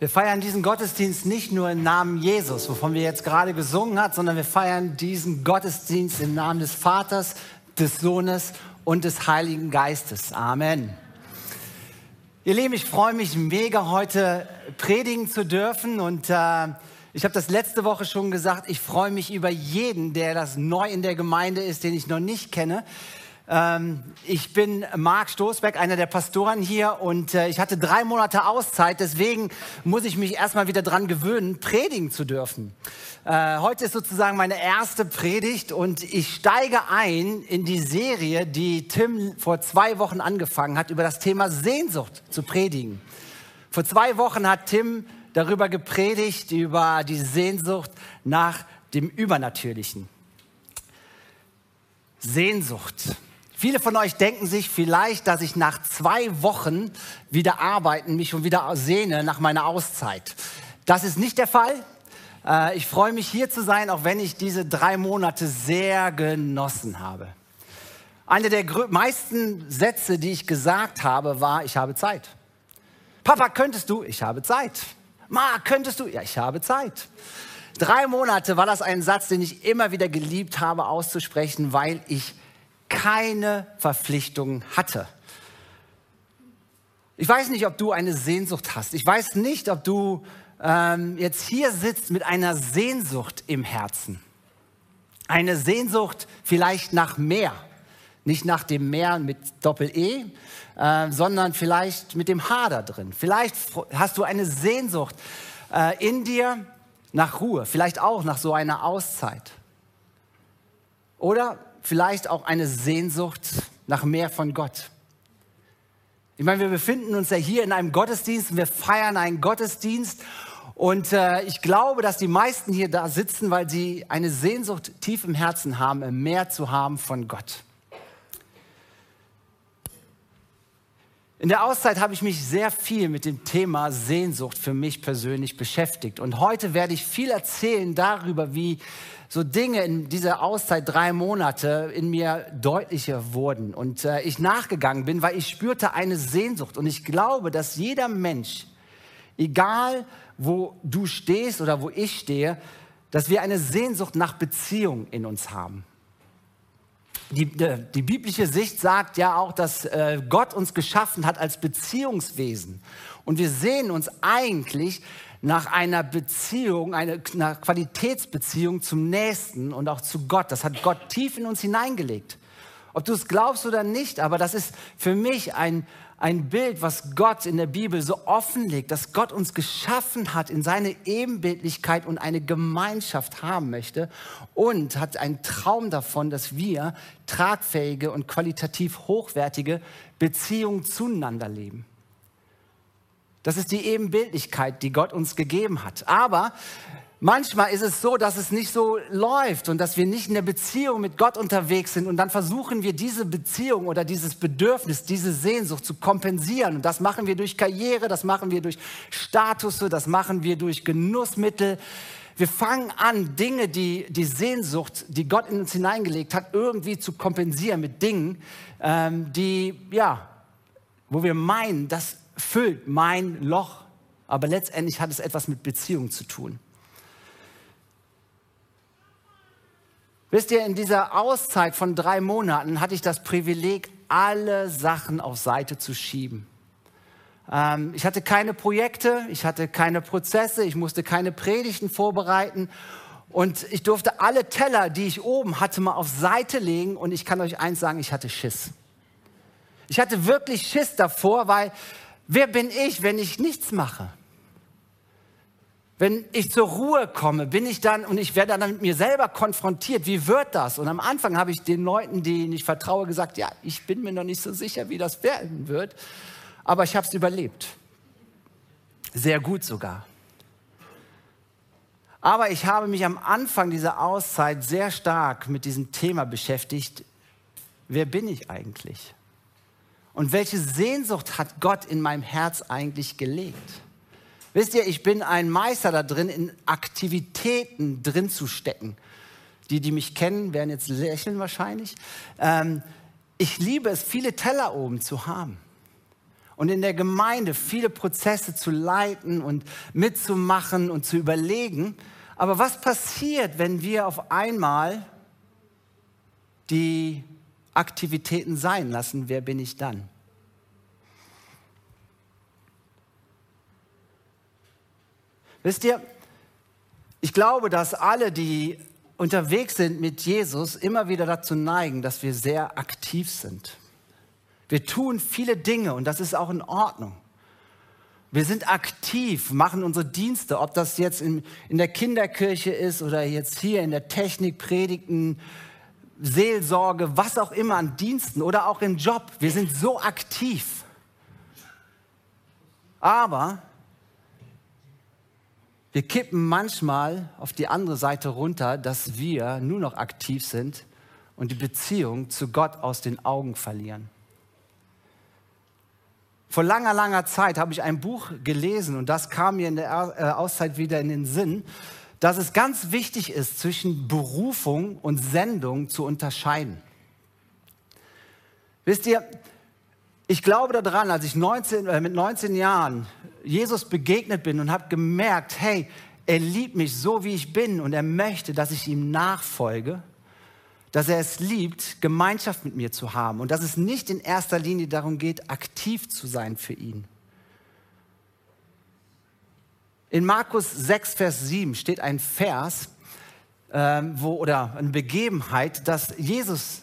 Wir feiern diesen Gottesdienst nicht nur im Namen Jesus, wovon wir jetzt gerade gesungen haben, sondern wir feiern diesen Gottesdienst im Namen des Vaters, des Sohnes und des Heiligen Geistes. Amen. Ihr Lieben, ich freue mich mega, heute predigen zu dürfen und äh, ich habe das letzte Woche schon gesagt, ich freue mich über jeden, der das neu in der Gemeinde ist, den ich noch nicht kenne. Ähm, ich bin Marc Stoßberg, einer der Pastoren hier und äh, ich hatte drei Monate Auszeit, deswegen muss ich mich erstmal wieder dran gewöhnen, predigen zu dürfen. Äh, heute ist sozusagen meine erste Predigt und ich steige ein in die Serie, die Tim vor zwei Wochen angefangen hat, über das Thema Sehnsucht zu predigen. Vor zwei Wochen hat Tim darüber gepredigt, über die Sehnsucht nach dem Übernatürlichen. Sehnsucht. Viele von euch denken sich vielleicht, dass ich nach zwei Wochen wieder arbeiten mich schon wieder sehne nach meiner Auszeit. Das ist nicht der Fall. Äh, ich freue mich hier zu sein, auch wenn ich diese drei Monate sehr genossen habe. Einer der meisten Sätze, die ich gesagt habe, war, ich habe Zeit. Papa, könntest du? Ich habe Zeit. Ma, könntest du? Ja, ich habe Zeit. Drei Monate war das ein Satz, den ich immer wieder geliebt habe auszusprechen, weil ich keine Verpflichtungen hatte. Ich weiß nicht, ob du eine Sehnsucht hast. Ich weiß nicht, ob du ähm, jetzt hier sitzt mit einer Sehnsucht im Herzen. Eine Sehnsucht vielleicht nach mehr. Nicht nach dem Meer mit Doppel-E, äh, sondern vielleicht mit dem H da drin. Vielleicht hast du eine Sehnsucht äh, in dir nach Ruhe, vielleicht auch nach so einer Auszeit. Oder vielleicht auch eine Sehnsucht nach mehr von Gott. Ich meine, wir befinden uns ja hier in einem Gottesdienst, wir feiern einen Gottesdienst und äh, ich glaube, dass die meisten hier da sitzen, weil sie eine Sehnsucht tief im Herzen haben, mehr zu haben von Gott. In der Auszeit habe ich mich sehr viel mit dem Thema Sehnsucht für mich persönlich beschäftigt. Und heute werde ich viel erzählen darüber, wie so Dinge in dieser Auszeit drei Monate in mir deutlicher wurden und äh, ich nachgegangen bin, weil ich spürte eine Sehnsucht und ich glaube, dass jeder Mensch, egal wo du stehst oder wo ich stehe, dass wir eine Sehnsucht nach Beziehung in uns haben. Die, die, biblische Sicht sagt ja auch, dass äh, Gott uns geschaffen hat als Beziehungswesen. Und wir sehen uns eigentlich nach einer Beziehung, einer, einer Qualitätsbeziehung zum Nächsten und auch zu Gott. Das hat Gott tief in uns hineingelegt. Ob du es glaubst oder nicht, aber das ist für mich ein, ein Bild, was Gott in der Bibel so offenlegt, dass Gott uns geschaffen hat in seine Ebenbildlichkeit und eine Gemeinschaft haben möchte und hat einen Traum davon, dass wir tragfähige und qualitativ hochwertige Beziehungen zueinander leben. Das ist die Ebenbildlichkeit, die Gott uns gegeben hat. Aber manchmal ist es so, dass es nicht so läuft und dass wir nicht in der Beziehung mit Gott unterwegs sind und dann versuchen wir diese Beziehung oder dieses Bedürfnis, diese Sehnsucht zu kompensieren. Und das machen wir durch Karriere, das machen wir durch Status, das machen wir durch Genussmittel. Wir fangen an, Dinge, die die Sehnsucht, die Gott in uns hineingelegt hat, irgendwie zu kompensieren mit Dingen, ähm, die, ja, wo wir meinen, dass füllt mein Loch. Aber letztendlich hat es etwas mit Beziehung zu tun. Wisst ihr, in dieser Auszeit von drei Monaten hatte ich das Privileg, alle Sachen auf Seite zu schieben. Ähm, ich hatte keine Projekte, ich hatte keine Prozesse, ich musste keine Predigten vorbereiten und ich durfte alle Teller, die ich oben hatte, mal auf Seite legen und ich kann euch eins sagen, ich hatte Schiss. Ich hatte wirklich Schiss davor, weil Wer bin ich, wenn ich nichts mache? Wenn ich zur Ruhe komme, bin ich dann und ich werde dann mit mir selber konfrontiert. Wie wird das? Und am Anfang habe ich den Leuten, denen ich vertraue, gesagt, ja, ich bin mir noch nicht so sicher, wie das werden wird, aber ich habe es überlebt. Sehr gut sogar. Aber ich habe mich am Anfang dieser Auszeit sehr stark mit diesem Thema beschäftigt. Wer bin ich eigentlich? Und welche Sehnsucht hat Gott in meinem Herz eigentlich gelegt? Wisst ihr, ich bin ein Meister da drin, in Aktivitäten drin zu stecken. Die, die mich kennen, werden jetzt lächeln wahrscheinlich. Ähm, ich liebe es, viele Teller oben zu haben. und in der Gemeinde viele Prozesse zu leiten und mitzumachen und zu überlegen. Aber was passiert, wenn wir auf einmal die Aktivitäten sein lassen? Wer bin ich dann? Wisst ihr, ich glaube, dass alle, die unterwegs sind mit Jesus, immer wieder dazu neigen, dass wir sehr aktiv sind. Wir tun viele Dinge und das ist auch in Ordnung. Wir sind aktiv, machen unsere Dienste, ob das jetzt in, in der Kinderkirche ist oder jetzt hier in der Technik, Predigten, Seelsorge, was auch immer an Diensten oder auch im Job. Wir sind so aktiv. Aber wir kippen manchmal auf die andere Seite runter, dass wir nur noch aktiv sind und die Beziehung zu Gott aus den Augen verlieren. Vor langer, langer Zeit habe ich ein Buch gelesen und das kam mir in der äh, Auszeit wieder in den Sinn, dass es ganz wichtig ist, zwischen Berufung und Sendung zu unterscheiden. Wisst ihr, ich glaube daran, als ich 19, äh, mit 19 Jahren Jesus begegnet bin und habe gemerkt, hey, er liebt mich so, wie ich bin und er möchte, dass ich ihm nachfolge, dass er es liebt, Gemeinschaft mit mir zu haben und dass es nicht in erster Linie darum geht, aktiv zu sein für ihn. In Markus 6, Vers 7 steht ein Vers, äh, wo, oder eine Begebenheit, dass Jesus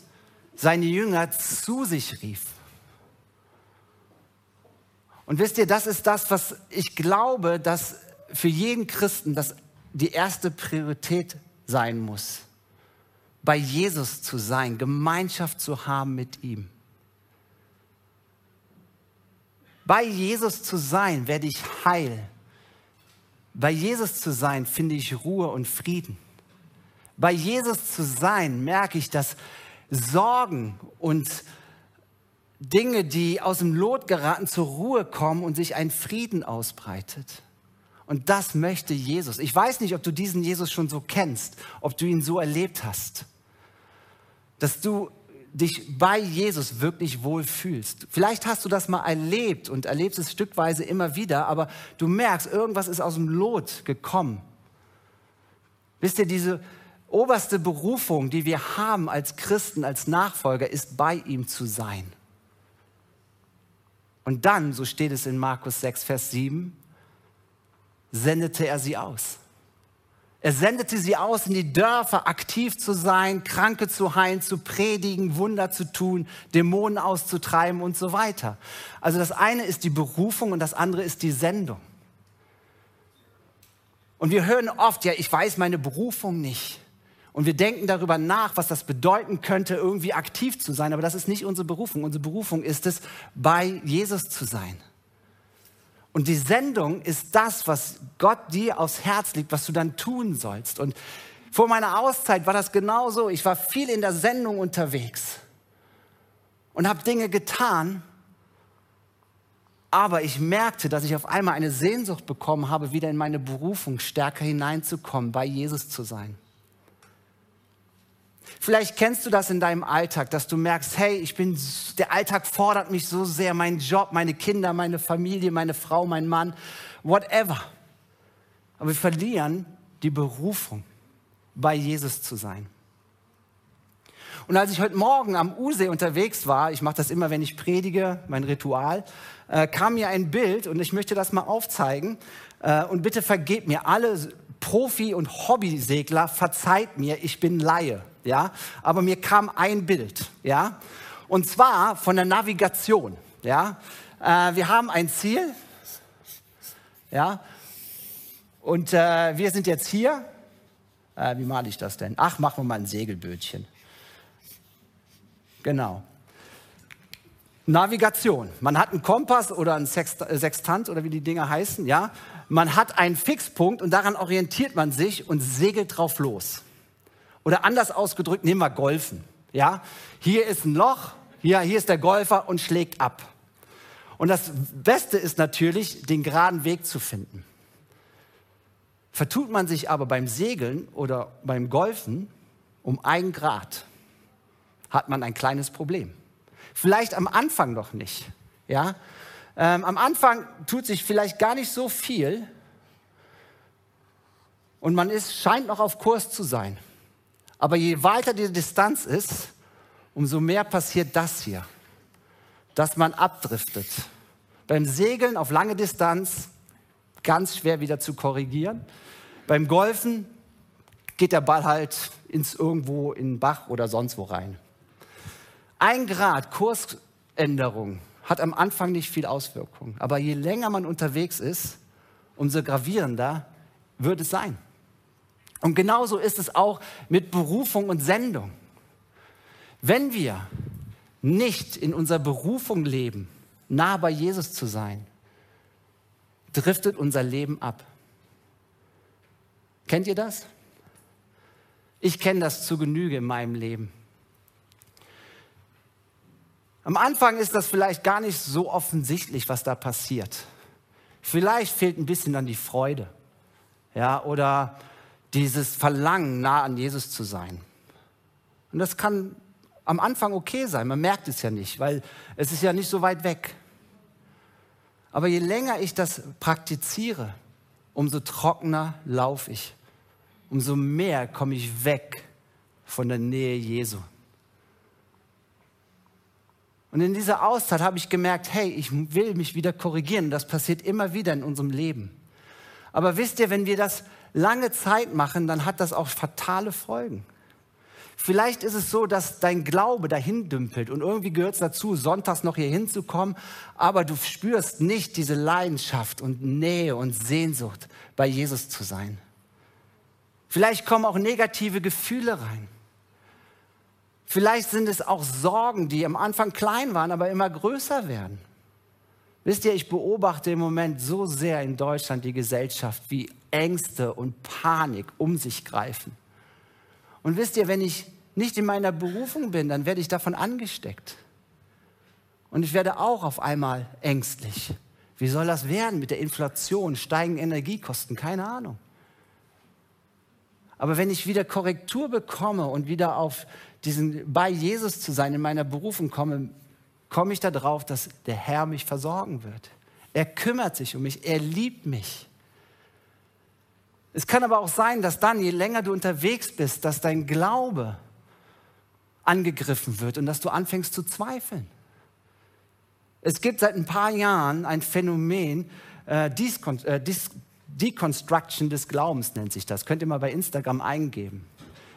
seine Jünger zu sich rief. Und wisst ihr, das ist das, was ich glaube, dass für jeden Christen das die erste Priorität sein muss bei Jesus zu sein, Gemeinschaft zu haben mit ihm. Bei Jesus zu sein, werde ich heil. Bei Jesus zu sein, finde ich Ruhe und Frieden. Bei Jesus zu sein, merke ich, dass Sorgen und Dinge, die aus dem Lot geraten, zur Ruhe kommen und sich ein Frieden ausbreitet. Und das möchte Jesus. Ich weiß nicht, ob du diesen Jesus schon so kennst, ob du ihn so erlebt hast dass du dich bei Jesus wirklich wohl fühlst. Vielleicht hast du das mal erlebt und erlebst es stückweise immer wieder, aber du merkst, irgendwas ist aus dem Lot gekommen. Wisst ihr, diese oberste Berufung, die wir haben als Christen, als Nachfolger, ist bei ihm zu sein. Und dann, so steht es in Markus 6, Vers 7, sendete er sie aus. Er sendete sie aus, in die Dörfer aktiv zu sein, Kranke zu heilen, zu predigen, Wunder zu tun, Dämonen auszutreiben und so weiter. Also das eine ist die Berufung und das andere ist die Sendung. Und wir hören oft, ja, ich weiß meine Berufung nicht. Und wir denken darüber nach, was das bedeuten könnte, irgendwie aktiv zu sein. Aber das ist nicht unsere Berufung. Unsere Berufung ist es, bei Jesus zu sein. Und die Sendung ist das, was Gott dir aufs Herz liegt, was du dann tun sollst. Und vor meiner Auszeit war das genauso. Ich war viel in der Sendung unterwegs und habe Dinge getan, aber ich merkte, dass ich auf einmal eine Sehnsucht bekommen habe, wieder in meine Berufung stärker hineinzukommen, bei Jesus zu sein. Vielleicht kennst du das in deinem Alltag, dass du merkst, hey, ich bin, der Alltag fordert mich so sehr, mein Job, meine Kinder, meine Familie, meine Frau, mein Mann, whatever. Aber wir verlieren die Berufung, bei Jesus zu sein. Und als ich heute Morgen am Usee unterwegs war, ich mache das immer, wenn ich predige, mein Ritual, äh, kam mir ein Bild und ich möchte das mal aufzeigen. Äh, und bitte vergebt mir alle Profi- und Hobbysegler, verzeiht mir, ich bin Laie ja, aber mir kam ein Bild, ja, und zwar von der Navigation, ja. Äh, wir haben ein Ziel, ja, und äh, wir sind jetzt hier. Äh, wie male ich das denn? Ach, machen wir mal ein Segelbötchen. Genau. Navigation. Man hat einen Kompass oder einen äh, Sextant oder wie die Dinger heißen, ja. Man hat einen Fixpunkt und daran orientiert man sich und segelt drauf los. Oder anders ausgedrückt, nehmen wir Golfen. Ja? Hier ist ein Loch, hier, hier ist der Golfer und schlägt ab. Und das Beste ist natürlich, den geraden Weg zu finden. Vertut man sich aber beim Segeln oder beim Golfen um ein Grad, hat man ein kleines Problem. Vielleicht am Anfang noch nicht. Ja? Ähm, am Anfang tut sich vielleicht gar nicht so viel und man ist, scheint noch auf Kurs zu sein. Aber je weiter die Distanz ist, umso mehr passiert das hier, dass man abdriftet. Beim Segeln auf lange Distanz ganz schwer wieder zu korrigieren. Beim Golfen geht der Ball halt ins irgendwo in den Bach oder sonst wo rein. Ein Grad Kursänderung hat am Anfang nicht viel Auswirkung, aber je länger man unterwegs ist, umso gravierender wird es sein. Und genauso ist es auch mit Berufung und Sendung. Wenn wir nicht in unserer Berufung leben, nah bei Jesus zu sein, driftet unser Leben ab. Kennt ihr das? Ich kenne das zu Genüge in meinem Leben. Am Anfang ist das vielleicht gar nicht so offensichtlich, was da passiert. Vielleicht fehlt ein bisschen dann die Freude. Ja, oder dieses Verlangen, nah an Jesus zu sein. Und das kann am Anfang okay sein, man merkt es ja nicht, weil es ist ja nicht so weit weg. Aber je länger ich das praktiziere, umso trockener laufe ich, umso mehr komme ich weg von der Nähe Jesu. Und in dieser Auszeit habe ich gemerkt, hey, ich will mich wieder korrigieren. Das passiert immer wieder in unserem Leben. Aber wisst ihr, wenn wir das lange Zeit machen, dann hat das auch fatale Folgen. Vielleicht ist es so, dass dein Glaube dahin dümpelt und irgendwie gehört es dazu, sonntags noch hier hinzukommen, aber du spürst nicht diese Leidenschaft und Nähe und Sehnsucht, bei Jesus zu sein. Vielleicht kommen auch negative Gefühle rein. Vielleicht sind es auch Sorgen, die am Anfang klein waren, aber immer größer werden. Wisst ihr, ich beobachte im Moment so sehr in Deutschland die Gesellschaft, wie Ängste und Panik um sich greifen. Und wisst ihr, wenn ich nicht in meiner Berufung bin, dann werde ich davon angesteckt. Und ich werde auch auf einmal ängstlich. Wie soll das werden mit der Inflation, steigenden Energiekosten? Keine Ahnung. Aber wenn ich wieder Korrektur bekomme und wieder auf diesen bei Jesus zu sein in meiner Berufung komme, komme ich darauf, dass der Herr mich versorgen wird. Er kümmert sich um mich, er liebt mich. Es kann aber auch sein, dass dann, je länger du unterwegs bist, dass dein Glaube angegriffen wird und dass du anfängst zu zweifeln. Es gibt seit ein paar Jahren ein Phänomen, äh, äh Deconstruction des Glaubens nennt sich das. Könnt ihr mal bei Instagram eingeben.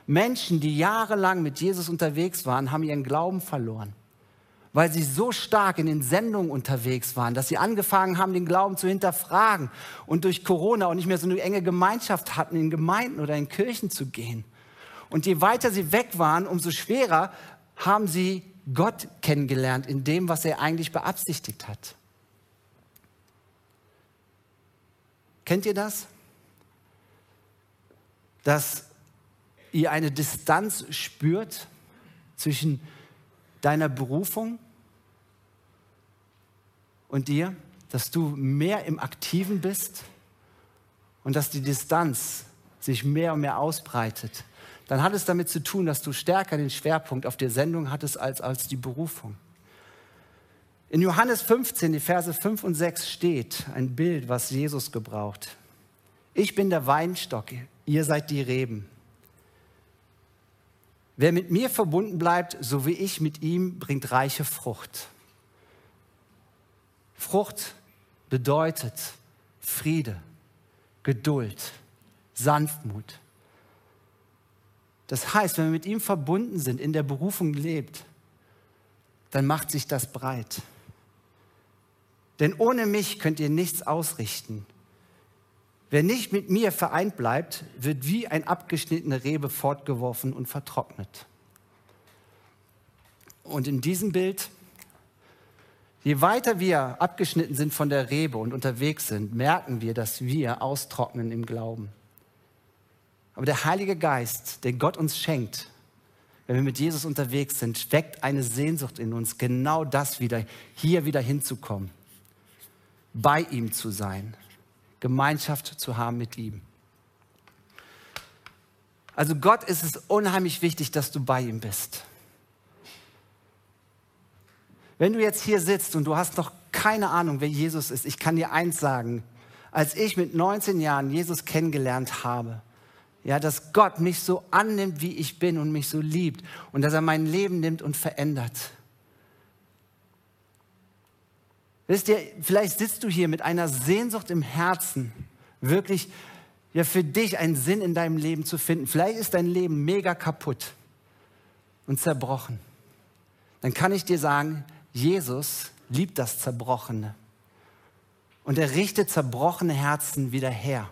Menschen, die jahrelang mit Jesus unterwegs waren, haben ihren Glauben verloren, weil sie so stark in den Sendungen unterwegs waren, dass sie angefangen haben, den Glauben zu hinterfragen und durch Corona auch nicht mehr so eine enge Gemeinschaft hatten, in Gemeinden oder in Kirchen zu gehen. Und je weiter sie weg waren, umso schwerer haben sie Gott kennengelernt in dem, was er eigentlich beabsichtigt hat. Kennt ihr das? Dass ihr eine Distanz spürt zwischen deiner Berufung und dir, dass du mehr im Aktiven bist und dass die Distanz sich mehr und mehr ausbreitet, dann hat es damit zu tun, dass du stärker den Schwerpunkt auf der Sendung hattest als, als die Berufung. In Johannes 15, die Verse 5 und 6 steht ein Bild, was Jesus gebraucht. Ich bin der Weinstock, ihr seid die Reben. Wer mit mir verbunden bleibt, so wie ich mit ihm, bringt reiche Frucht. Frucht bedeutet Friede, Geduld, Sanftmut. Das heißt, wenn wir mit ihm verbunden sind, in der Berufung lebt, dann macht sich das breit. Denn ohne mich könnt ihr nichts ausrichten. Wer nicht mit mir vereint bleibt, wird wie ein abgeschnittene Rebe fortgeworfen und vertrocknet. Und in diesem Bild, je weiter wir abgeschnitten sind von der Rebe und unterwegs sind, merken wir, dass wir austrocknen im Glauben. Aber der Heilige Geist, den Gott uns schenkt, wenn wir mit Jesus unterwegs sind, weckt eine Sehnsucht in uns, genau das wieder, hier wieder hinzukommen bei ihm zu sein, Gemeinschaft zu haben mit ihm. Also Gott ist es unheimlich wichtig, dass du bei ihm bist. Wenn du jetzt hier sitzt und du hast noch keine Ahnung, wer Jesus ist, ich kann dir eins sagen. Als ich mit 19 Jahren Jesus kennengelernt habe, ja, dass Gott mich so annimmt, wie ich bin und mich so liebt und dass er mein Leben nimmt und verändert. Wisst ihr, vielleicht sitzt du hier mit einer Sehnsucht im Herzen, wirklich ja für dich einen Sinn in deinem Leben zu finden. Vielleicht ist dein Leben mega kaputt und zerbrochen. Dann kann ich dir sagen, Jesus liebt das Zerbrochene. Und er richtet zerbrochene Herzen wieder her.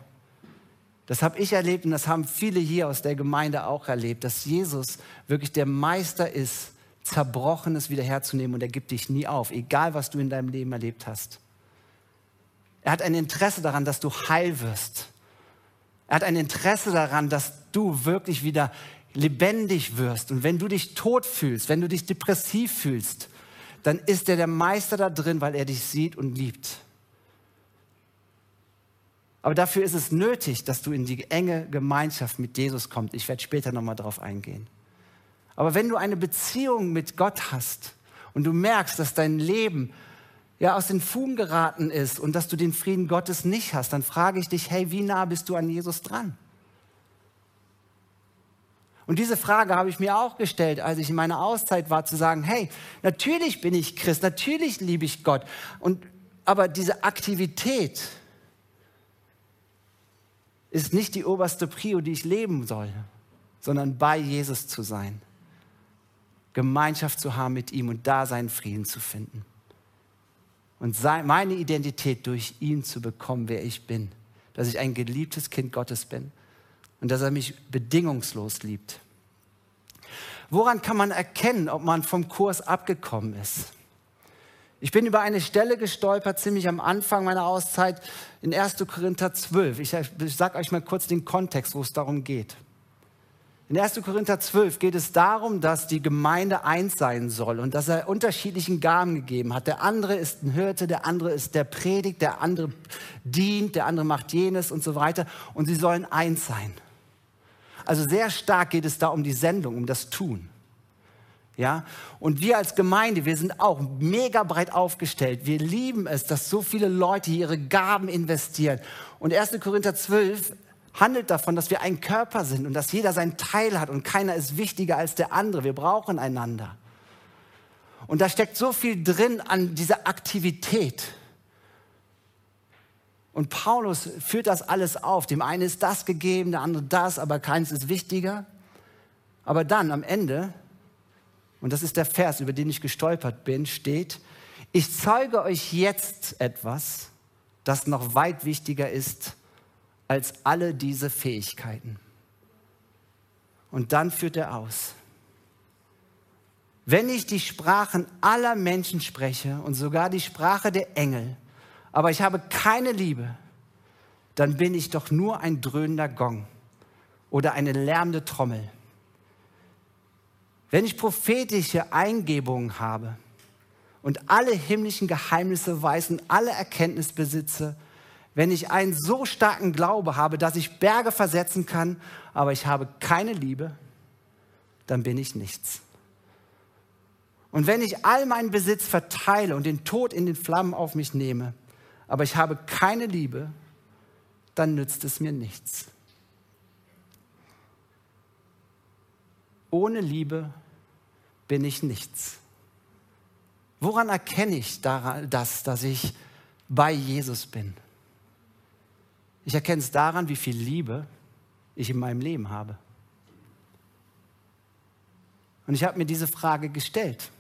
Das habe ich erlebt und das haben viele hier aus der Gemeinde auch erlebt, dass Jesus wirklich der Meister ist, Zerbrochenes wiederherzunehmen und er gibt dich nie auf, egal was du in deinem Leben erlebt hast. Er hat ein Interesse daran, dass du heil wirst. Er hat ein Interesse daran, dass du wirklich wieder lebendig wirst. Und wenn du dich tot fühlst, wenn du dich depressiv fühlst, dann ist er der Meister da drin, weil er dich sieht und liebt. Aber dafür ist es nötig, dass du in die enge Gemeinschaft mit Jesus kommst. Ich werde später nochmal darauf eingehen. Aber wenn du eine Beziehung mit Gott hast und du merkst, dass dein Leben ja aus den Fugen geraten ist und dass du den Frieden Gottes nicht hast, dann frage ich dich, hey, wie nah bist du an Jesus dran? Und diese Frage habe ich mir auch gestellt, als ich in meiner Auszeit war, zu sagen, hey, natürlich bin ich Christ, natürlich liebe ich Gott. Und, aber diese Aktivität ist nicht die oberste Prio, die ich leben soll, sondern bei Jesus zu sein. Gemeinschaft zu haben mit ihm und da seinen Frieden zu finden. Und meine Identität durch ihn zu bekommen, wer ich bin. Dass ich ein geliebtes Kind Gottes bin und dass er mich bedingungslos liebt. Woran kann man erkennen, ob man vom Kurs abgekommen ist? Ich bin über eine Stelle gestolpert, ziemlich am Anfang meiner Auszeit in 1. Korinther 12. Ich, sage euch mal kurz den Kontext, wo es darum geht. In 1. Korinther 12 geht es darum, dass die Gemeinde eins sein soll und dass er unterschiedlichen Gaben gegeben hat. Der andere ist ein Hirte, der andere ist der Predigt, der andere dient, der andere macht jenes und so weiter. Und sie sollen eins sein. Also sehr stark geht es da um die Sendung, um das Tun. Ja? Und wir als Gemeinde, wir sind auch mega breit aufgestellt. Wir lieben es, dass so viele Leute ihre Gaben investieren. Und 1. Korinther 12 handelt davon, dass wir ein Körper sind und dass jeder seinen Teil hat und keiner ist wichtiger als der andere. Wir brauchen einander. Und da steckt so viel drin an dieser Aktivität. Und Paulus führt das alles auf. Dem einen ist das gegeben, der andere das, aber keins ist wichtiger. Aber dann am Ende, und das ist der Vers, über den ich gestolpert bin, steht, ich zeige euch jetzt etwas, das noch weit wichtiger ist als alle diese Fähigkeiten. Und dann führt er aus. Wenn ich die Sprachen aller Menschen spreche und sogar die Sprache der Engel, aber ich habe keine Liebe, dann bin ich doch nur ein dröhnender Gong oder eine lärmende Trommel. Wenn ich prophetische Eingebungen habe und alle himmlischen Geheimnisse weiß und alle Erkenntnis besitze, wenn ich einen so starken Glaube habe, dass ich Berge versetzen kann, aber ich habe keine Liebe, dann bin ich nichts. Und wenn ich all meinen Besitz verteile und den Tod in den Flammen auf mich nehme, aber ich habe keine Liebe, dann nützt es mir nichts. Ohne Liebe bin ich nichts. Woran erkenne ich das, dass ich bei Jesus bin? Ich erkenne es daran, wie viel Liebe ich in meinem Leben habe. Und ich habe mir diese Frage gestellt.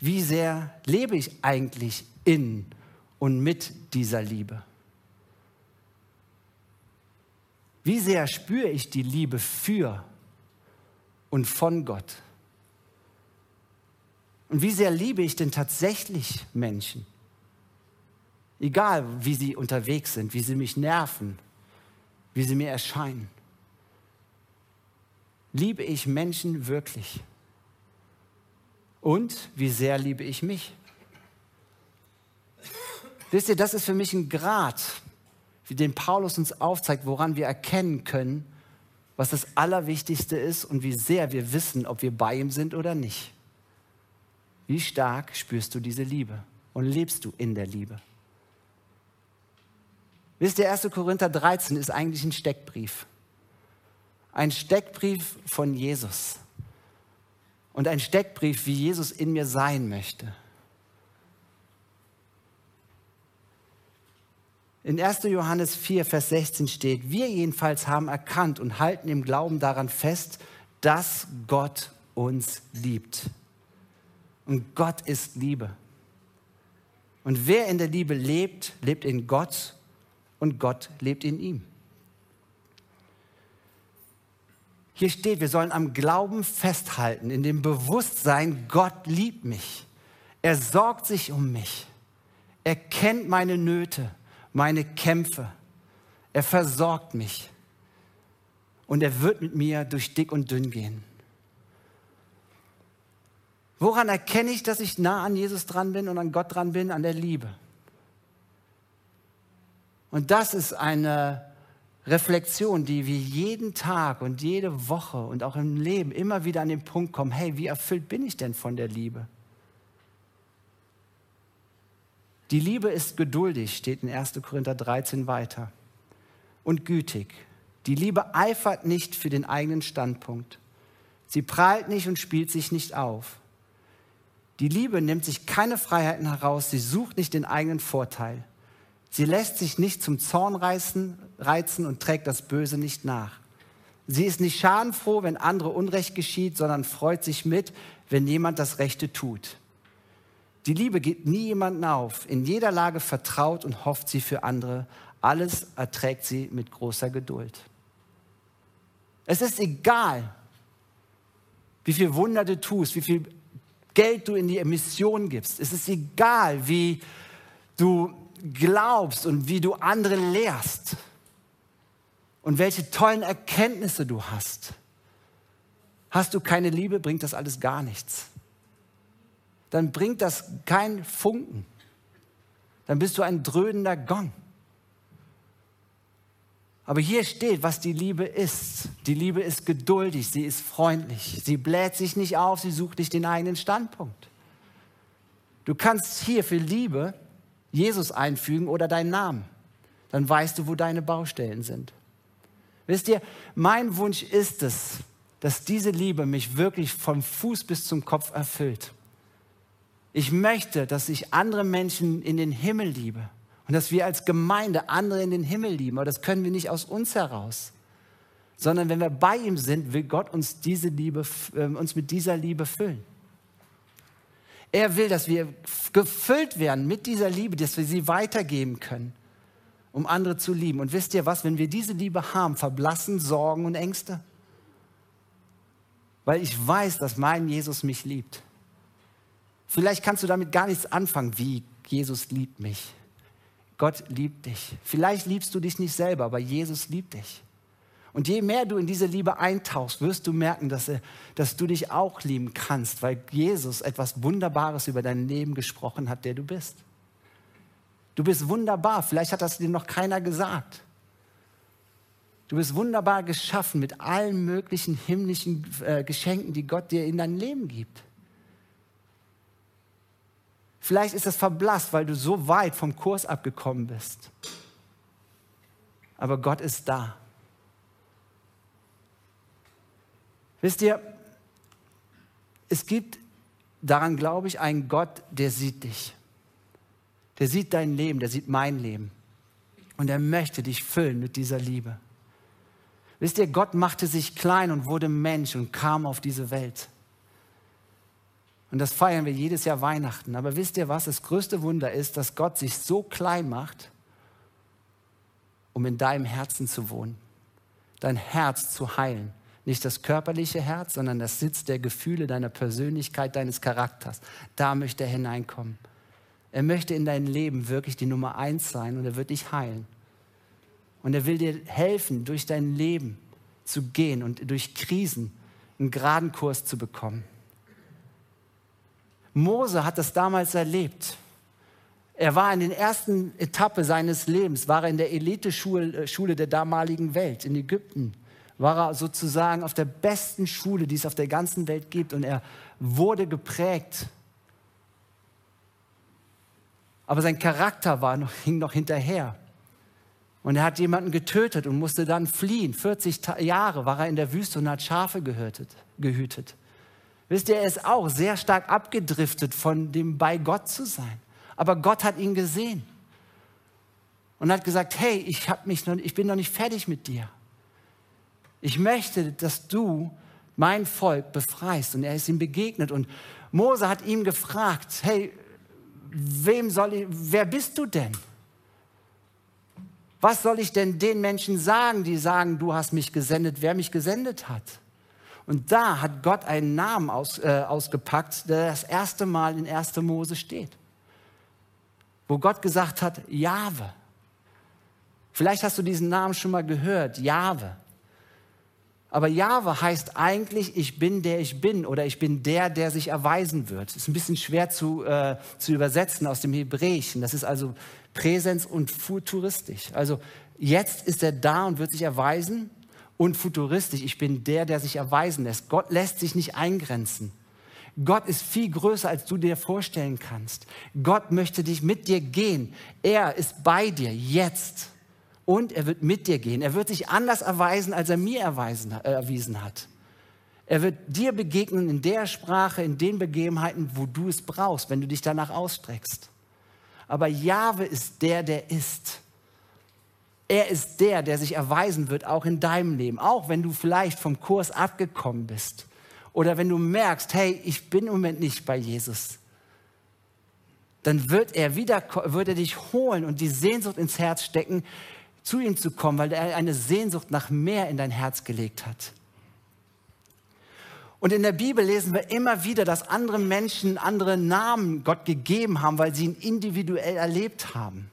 Wie sehr lebe ich eigentlich in und mit dieser Liebe? Wie sehr spüre ich die Liebe für und von Gott? Und wie sehr liebe ich denn tatsächlich Menschen? Egal, wie sie unterwegs sind, wie sie mich nerven, wie sie mir erscheinen. Liebe ich Menschen wirklich? Und wie sehr liebe ich mich? Wisst ihr, das ist für mich ein Grad, wie den Paulus uns aufzeigt, woran wir erkennen können, was das Allerwichtigste ist und wie sehr wir wissen, ob wir bei ihm sind oder nicht. Wie stark spürst du diese Liebe und lebst du in der Liebe? Wisst ihr, 1. Korinther 13 ist eigentlich ein Steckbrief. Ein Steckbrief von Jesus. Und ein Steckbrief, wie Jesus in mir sein möchte. In 1. Johannes 4, Vers 16 steht, wir jedenfalls haben erkannt und halten im Glauben daran fest, dass Gott uns liebt. Und Gott ist Liebe. Und wer in der Liebe lebt, lebt in Gott und Gott lebt in ihm. Hier steht, wir sollen am Glauben festhalten, in dem Bewusstsein, Gott liebt mich. Er sorgt sich um mich. Er kennt meine Nöte meine Kämpfe. Er versorgt mich. Und er wird mit mir durch dick und dünn gehen. Woran erkenne ich, dass ich nah an Jesus dran bin und an Gott dran bin? An der Liebe. Und das ist eine Reflexion, die wir jeden Tag und jede Woche und auch im Leben immer wieder an den Punkt kommen, hey, wie erfüllt bin ich denn von der Liebe? Die Liebe ist geduldig, steht in 1. Korinther 13 weiter. Und gütig. Die Liebe eifert nicht für den eigenen Standpunkt. Sie prahlt nicht und spielt sich nicht auf. Die Liebe nimmt sich keine Freiheiten heraus, sie sucht nicht den eigenen Vorteil. Sie lässt sich nicht zum Zorn reißen, reizen und trägt das Böse nicht nach. Sie ist nicht schadenfroh, wenn andere Unrecht geschieht, sondern freut sich mit, wenn jemand das Rechte tut. Die Liebe gibt nie jemanden auf. In jeder Lage vertraut und hofft sie für andere. Alles erträgt sie mit großer Geduld. Es ist egal, wie viel Wunder du tust, wie viel Geld du in die Mission gibst. Es ist egal, wie du glaubst und wie du andere lehrst und welche tollen Erkenntnisse du hast. Hast du keine Liebe, bringt das alles gar nichts dann bringt das kein Funken. Dann bist du ein dröhnender Gong. Aber hier steht, was die Liebe ist. Die Liebe ist geduldig, sie ist freundlich, sie bläht sich nicht auf, sie sucht nicht den eigenen Standpunkt. Du kannst hier für Liebe Jesus einfügen oder deinen Namen. Dann weißt du, wo deine Baustellen sind. Wisst ihr, mein Wunsch ist es, dass diese Liebe mich wirklich vom Fuß bis zum Kopf erfüllt. Ich möchte, dass ich andere Menschen in den Himmel liebe und dass wir als Gemeinde andere in den Himmel lieben. Aber das können wir nicht aus uns heraus, sondern wenn wir bei ihm sind, will Gott uns, diese Liebe, äh, uns mit dieser Liebe füllen. Er will, dass wir gefüllt werden mit dieser Liebe, dass wir sie weitergeben können, um andere zu lieben. Und wisst ihr was, wenn wir diese Liebe haben, verblassen Sorgen und Ängste. Weil ich weiß, dass mein Jesus mich liebt. Vielleicht kannst du damit gar nichts anfangen, wie Jesus liebt mich. Gott liebt dich. Vielleicht liebst du dich nicht selber, aber Jesus liebt dich. Und je mehr du in diese Liebe eintauchst, wirst du merken, dass, er, dass du dich auch lieben kannst, weil Jesus etwas Wunderbares über dein Leben gesprochen hat, der du bist. Du bist wunderbar. Vielleicht hat das dir noch keiner gesagt. Du bist wunderbar geschaffen mit allen möglichen himmlischen äh, Geschenken, die Gott dir in dein Leben gibt. Vielleicht ist das verblasst, weil du so weit vom Kurs abgekommen bist. Aber Gott ist da. Wisst ihr, es gibt, daran glaube ich, einen Gott, der sieht dich. Der sieht dein Leben, der sieht mein Leben. Und er möchte dich füllen mit dieser Liebe. Wisst ihr, Gott machte sich klein und wurde Mensch und kam auf diese Welt. Und das feiern wir jedes Jahr Weihnachten. Aber wisst ihr was? Das größte Wunder ist, dass Gott sich so klein macht, um in deinem Herzen zu wohnen, dein Herz zu heilen. Nicht das körperliche Herz, sondern das Sitz der Gefühle, deiner Persönlichkeit, deines Charakters. Da möchte er hineinkommen. Er möchte in dein Leben wirklich die Nummer eins sein und er wird dich heilen. Und er will dir helfen, durch dein Leben zu gehen und durch Krisen einen geraden Kurs zu bekommen. Mose hat das damals erlebt. Er war in der ersten Etappe seines Lebens, war er in der Eliteschule äh, der damaligen Welt, in Ägypten. War er sozusagen auf der besten Schule, die es auf der ganzen Welt gibt. Und er wurde geprägt Aber sein Charakter war hing noch hinterher. Und er hat jemanden getötet und musste dann fliehen. 40 Jahre war er in der Wüste und hat Schafe gehütet. gehütet. Wisst ihr, er ist auch sehr stark abgedriftet von dem bei Gott zu sein. Aber Gott hat ihn gesehen und hat gesagt, hey, ich, hab mich noch, ich bin noch nicht fertig mit dir. Ich möchte, dass du mein Volk befreist. Und er ist ihm begegnet und Mose hat ihm gefragt, hey, wem soll ich, wer bist du denn? Was soll ich denn den Menschen sagen, die sagen, du hast mich gesendet, wer mich gesendet hat? Und da hat Gott einen Namen aus, äh, ausgepackt, der das erste Mal in 1. Mose steht. Wo Gott gesagt hat, Jahwe. Vielleicht hast du diesen Namen schon mal gehört, Jahwe. Aber Jahwe heißt eigentlich, ich bin der ich bin oder ich bin der, der sich erweisen wird. Ist ein bisschen schwer zu, äh, zu übersetzen aus dem Hebräischen. Das ist also Präsens und futuristisch. Also jetzt ist er da und wird sich erweisen und futuristisch. Ich bin der, der sich erweisen lässt. Gott lässt sich nicht eingrenzen. Gott ist viel größer, als du dir vorstellen kannst. Gott möchte dich mit dir gehen. Er ist bei dir jetzt und er wird mit dir gehen. Er wird sich anders erweisen, als er mir erweisen, äh, erwiesen hat. Er wird dir begegnen in der Sprache, in den Begebenheiten, wo du es brauchst, wenn du dich danach ausstreckst. Aber Jahwe ist der, der ist. Er ist der, der sich erweisen wird, auch in deinem Leben. Auch wenn du vielleicht vom Kurs abgekommen bist. Oder wenn du merkst, hey, ich bin im Moment nicht bei Jesus. Dann wird er wieder, wird er dich holen und die Sehnsucht ins Herz stecken, zu ihm zu kommen, weil er eine Sehnsucht nach mehr in dein Herz gelegt hat. Und in der Bibel lesen wir immer wieder, dass andere Menschen andere Namen Gott gegeben haben, weil sie ihn individuell erlebt haben.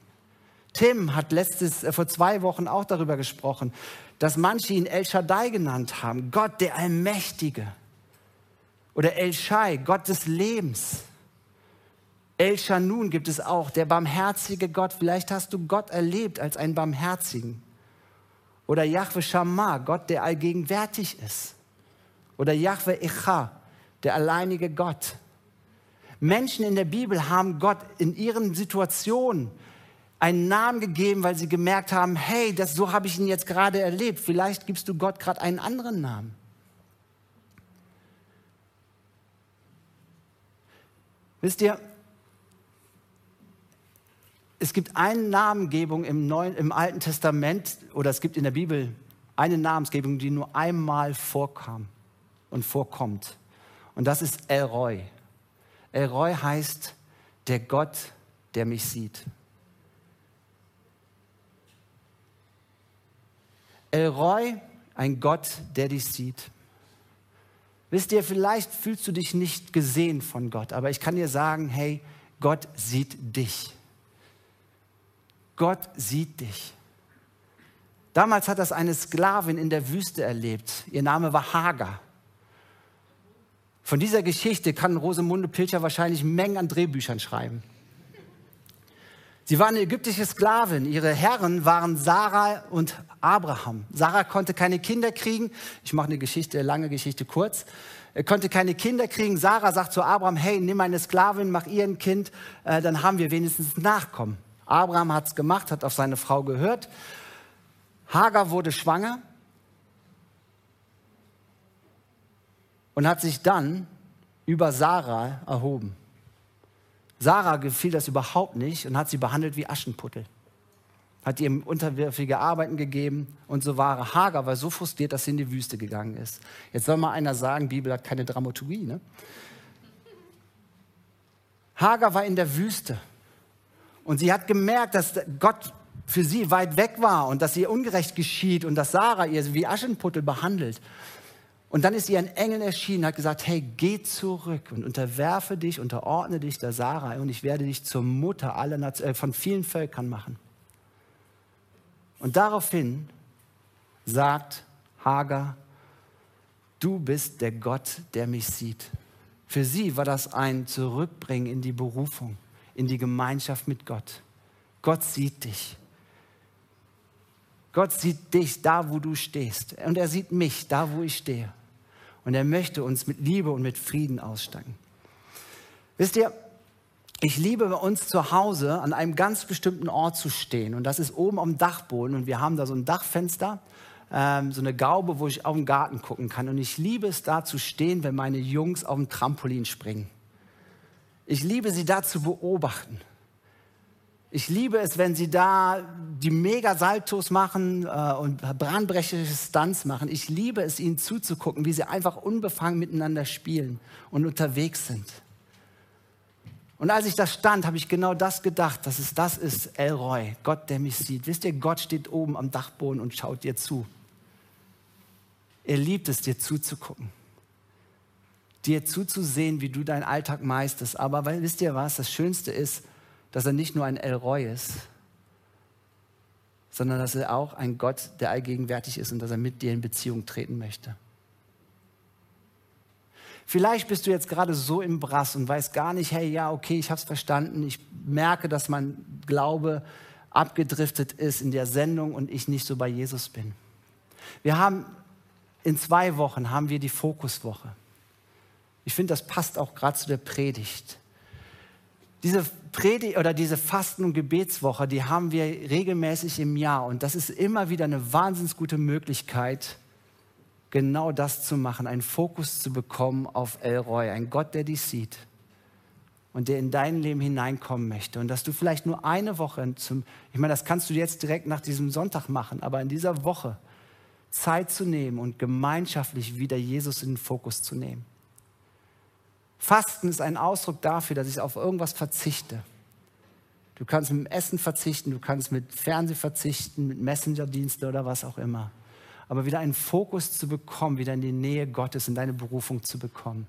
Tim hat letztes, äh, vor zwei Wochen auch darüber gesprochen, dass manche ihn El Shaddai genannt haben, Gott der Allmächtige. Oder El Shai, Gott des Lebens. El Shanun gibt es auch, der barmherzige Gott. Vielleicht hast du Gott erlebt als einen barmherzigen. Oder Yahweh Shammah, Gott, der allgegenwärtig ist. Oder Yahweh Echa, der alleinige Gott. Menschen in der Bibel haben Gott in ihren Situationen einen Namen gegeben, weil sie gemerkt haben, hey, das, so habe ich ihn jetzt gerade erlebt. Vielleicht gibst du Gott gerade einen anderen Namen. Wisst ihr, es gibt eine Namengebung im, Neuen, im Alten Testament oder es gibt in der Bibel eine Namensgebung, die nur einmal vorkam und vorkommt. Und das ist El Roy. El Roy heißt der Gott, der mich sieht. El Roy, ein Gott, der dich sieht. Wisst ihr, vielleicht fühlst du dich nicht gesehen von Gott, aber ich kann dir sagen, hey, Gott sieht dich. Gott sieht dich. Damals hat das eine Sklavin in der Wüste erlebt. Ihr Name war Hagar. Von dieser Geschichte kann Rosemunde Pilcher wahrscheinlich Mengen an Drehbüchern schreiben. Sie war eine ägyptische Sklavin. Ihre Herren waren Sarah und Abraham. Sarah konnte keine Kinder kriegen. Ich mache eine Geschichte, lange Geschichte kurz. Er konnte keine Kinder kriegen. Sarah sagt zu Abraham, hey, nimm eine Sklavin, mach ihr ein Kind, äh, dann haben wir wenigstens Nachkommen. Abraham hat es gemacht, hat auf seine Frau gehört. Hagar wurde schwanger und hat sich dann über Sarah erhoben. Sarah gefiel das überhaupt nicht und hat sie behandelt wie Aschenputtel. Hat ihr unterwürfige Arbeiten gegeben und so war Hagar war so frustriert, dass sie in die Wüste gegangen ist. Jetzt soll mal einer sagen, Bibel hat keine Dramaturgie. Ne? Hagar war in der Wüste und sie hat gemerkt, dass Gott für sie weit weg war und dass ihr ungerecht geschieht und dass Sarah ihr wie Aschenputtel behandelt. Und dann ist ihr ein Engel erschienen hat gesagt, hey, geh zurück und unterwerfe dich, unterordne dich der Sarah und ich werde dich zur Mutter aller äh, von vielen Völkern machen. Und daraufhin sagt Hagar, du bist der Gott, der mich sieht. Für sie war das ein Zurückbringen in die Berufung in die Gemeinschaft mit Gott. Gott sieht dich. Gott sieht dich da, wo du stehst. Und er sieht mich da, wo ich stehe. Und er möchte uns mit Liebe und mit Frieden aussteigen. Wisst ihr, ich liebe bei uns zu Hause an einem ganz bestimmten Ort zu stehen. Und das ist oben am Dachboden. Und wir haben da so ein Dachfenster, ähm, so eine Gaube, wo ich auf den Garten gucken kann. Und ich liebe es da zu stehen, wenn meine Jungs auf dem Trampolin springen. Ich liebe sie da zu beobachten. Ich liebe es, wenn sie da die Mega-Saltos machen äh, und brandbrechende Stunts machen. Ich liebe es, ihnen zuzugucken, wie sie einfach unbefangen miteinander spielen und unterwegs sind. Und als ich da stand, habe ich genau das gedacht, dass es das ist, Elroy, Gott, der mich sieht. Wisst ihr, Gott steht oben am Dachboden und schaut dir zu. Er liebt es, dir zuzugucken. Dir zuzusehen, wie du deinen Alltag meisterst. Aber weil, wisst ihr was, das Schönste ist, dass er nicht nur ein Elroy ist, sondern dass er auch ein Gott, der allgegenwärtig ist und dass er mit dir in Beziehung treten möchte. Vielleicht bist du jetzt gerade so im Brass und weißt gar nicht, hey, ja, okay, ich habe es verstanden. Ich merke, dass mein Glaube abgedriftet ist in der Sendung und ich nicht so bei Jesus bin. Wir haben in zwei Wochen haben wir die Fokuswoche. Ich finde, das passt auch gerade zu der Predigt. Diese Predigt oder diese Fasten- und Gebetswoche, die haben wir regelmäßig im Jahr und das ist immer wieder eine wahnsinnig gute Möglichkeit, genau das zu machen, einen Fokus zu bekommen auf Elroy, ein Gott, der dich sieht und der in dein Leben hineinkommen möchte. Und dass du vielleicht nur eine Woche zum, ich meine, das kannst du jetzt direkt nach diesem Sonntag machen, aber in dieser Woche Zeit zu nehmen und gemeinschaftlich wieder Jesus in den Fokus zu nehmen. Fasten ist ein Ausdruck dafür, dass ich auf irgendwas verzichte. Du kannst mit dem Essen verzichten, du kannst mit Fernseh verzichten, mit Messenger-Diensten oder was auch immer aber wieder einen Fokus zu bekommen, wieder in die Nähe Gottes, in deine Berufung zu bekommen.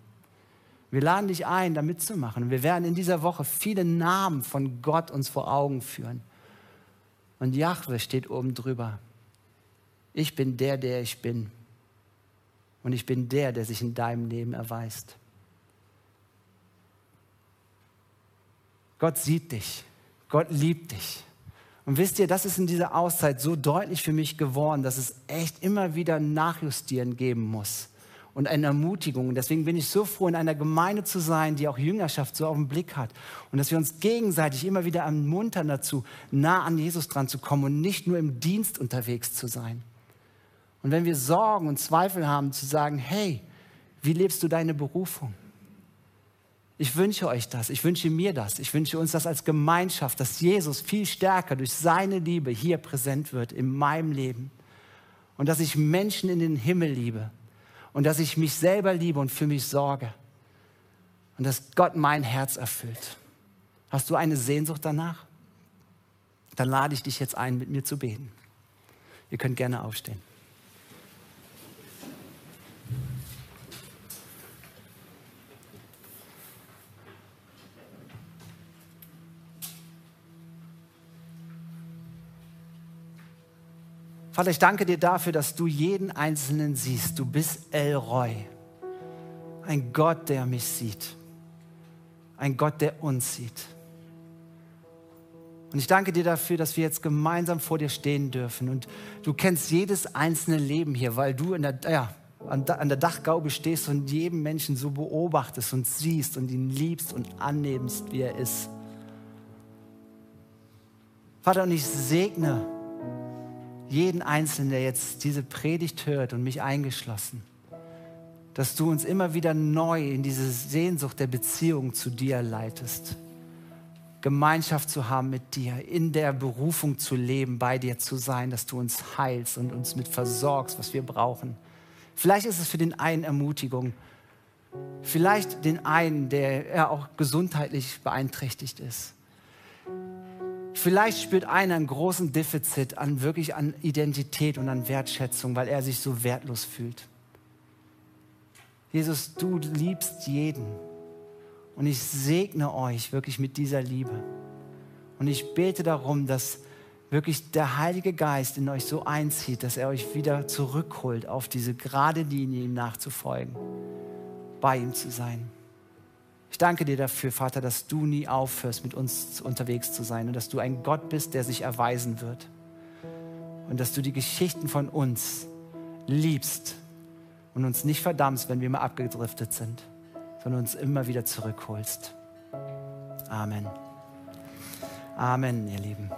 Wir laden dich ein, da mitzumachen. Wir werden in dieser Woche viele Namen von Gott uns vor Augen führen. Und Jahwe steht oben drüber. Ich bin der, der ich bin. Und ich bin der, der sich in deinem Leben erweist. Gott sieht dich. Gott liebt dich. Und wisst ihr, das ist in dieser Auszeit so deutlich für mich geworden, dass es echt immer wieder Nachjustieren geben muss und eine Ermutigung. Und deswegen bin ich so froh, in einer Gemeinde zu sein, die auch Jüngerschaft so auf den Blick hat. Und dass wir uns gegenseitig immer wieder ermuntern dazu, nah an Jesus dran zu kommen und nicht nur im Dienst unterwegs zu sein. Und wenn wir Sorgen und Zweifel haben, zu sagen, hey, wie lebst du deine Berufung? Ich wünsche euch das, ich wünsche mir das, ich wünsche uns das als Gemeinschaft, dass Jesus viel stärker durch seine Liebe hier präsent wird in meinem Leben und dass ich Menschen in den Himmel liebe und dass ich mich selber liebe und für mich sorge und dass Gott mein Herz erfüllt. Hast du eine Sehnsucht danach? Dann lade ich dich jetzt ein, mit mir zu beten. Ihr könnt gerne aufstehen. Vater, ich danke dir dafür, dass du jeden Einzelnen siehst. Du bist El Roy, ein Gott, der mich sieht, ein Gott, der uns sieht. Und ich danke dir dafür, dass wir jetzt gemeinsam vor dir stehen dürfen. Und du kennst jedes einzelne Leben hier, weil du der, ja, an der Dachgaube stehst und jeden Menschen so beobachtest und siehst und ihn liebst und annimmst, wie er ist. Vater, und ich segne jeden Einzelnen, der jetzt diese Predigt hört und mich eingeschlossen, dass du uns immer wieder neu in diese Sehnsucht der Beziehung zu dir leitest. Gemeinschaft zu haben mit dir, in der Berufung zu leben, bei dir zu sein, dass du uns heilst und uns mit versorgst, was wir brauchen. Vielleicht ist es für den einen Ermutigung, vielleicht den einen, der ja auch gesundheitlich beeinträchtigt ist. Vielleicht spürt einer einen großen Defizit an wirklich an Identität und an Wertschätzung, weil er sich so wertlos fühlt. Jesus, du liebst jeden. Und ich segne euch wirklich mit dieser Liebe. Und ich bete darum, dass wirklich der Heilige Geist in euch so einzieht, dass er euch wieder zurückholt, auf diese gerade Linie ihm nachzufolgen, bei ihm zu sein. Ich danke dir dafür, Vater, dass du nie aufhörst, mit uns unterwegs zu sein und dass du ein Gott bist, der sich erweisen wird. Und dass du die Geschichten von uns liebst und uns nicht verdammst, wenn wir mal abgedriftet sind, sondern uns immer wieder zurückholst. Amen. Amen, ihr Lieben.